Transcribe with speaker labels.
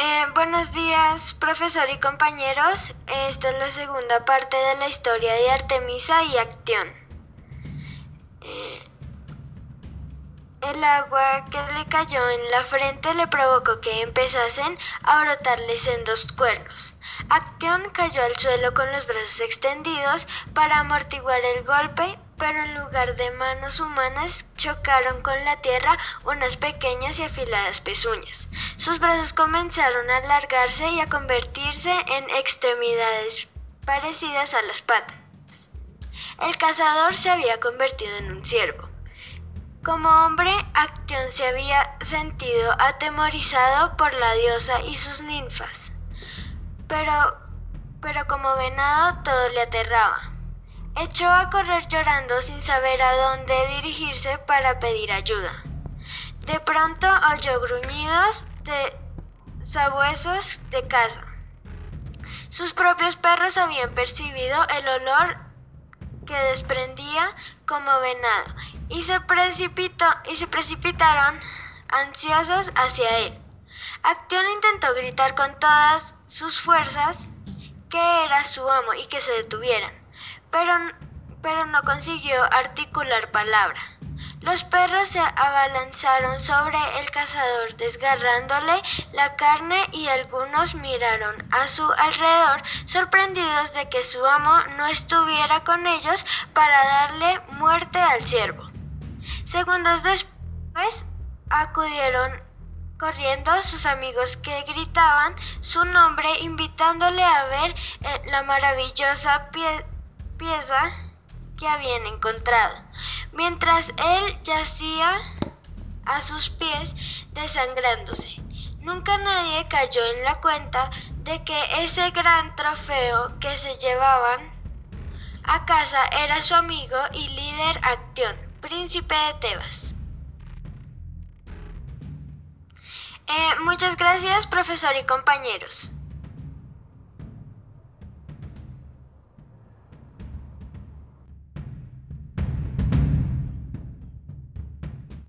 Speaker 1: Eh, buenos días, profesor y compañeros. Esta es la segunda parte de la historia de Artemisa y Acción. Eh, el agua que le cayó en la frente le provocó que empezasen a brotarle sendos cuernos. Acción cayó al suelo con los brazos extendidos para amortiguar el golpe, pero en lugar de manos humanas chocaron con la tierra unas pequeñas y afiladas pezuñas. Sus brazos comenzaron a alargarse y a convertirse en extremidades parecidas a las patas. El cazador se había convertido en un ciervo. Como hombre, Acción se había sentido atemorizado por la diosa y sus ninfas. Pero, pero como venado todo le aterraba. Echó a correr llorando sin saber a dónde dirigirse para pedir ayuda. De pronto oyó gruñidos de sabuesos de casa. Sus propios perros habían percibido el olor que desprendía como venado y se, precipitó, y se precipitaron ansiosos hacia él. Acción intentó gritar con todas sus fuerzas que era su amo y que se detuvieran pero, pero no consiguió articular palabra. Los perros se abalanzaron sobre el cazador desgarrándole la carne y algunos miraron a su alrededor sorprendidos de que su amo no estuviera con ellos para darle muerte al ciervo. Segundos después acudieron corriendo sus amigos que gritaban su nombre invitándole a ver eh, la maravillosa pieza pieza que habían encontrado, mientras él yacía a sus pies desangrándose. Nunca nadie cayó en la cuenta de que ese gran trofeo que se llevaban a casa era su amigo y líder Acción, príncipe de Tebas. Eh, muchas gracias, profesor y compañeros.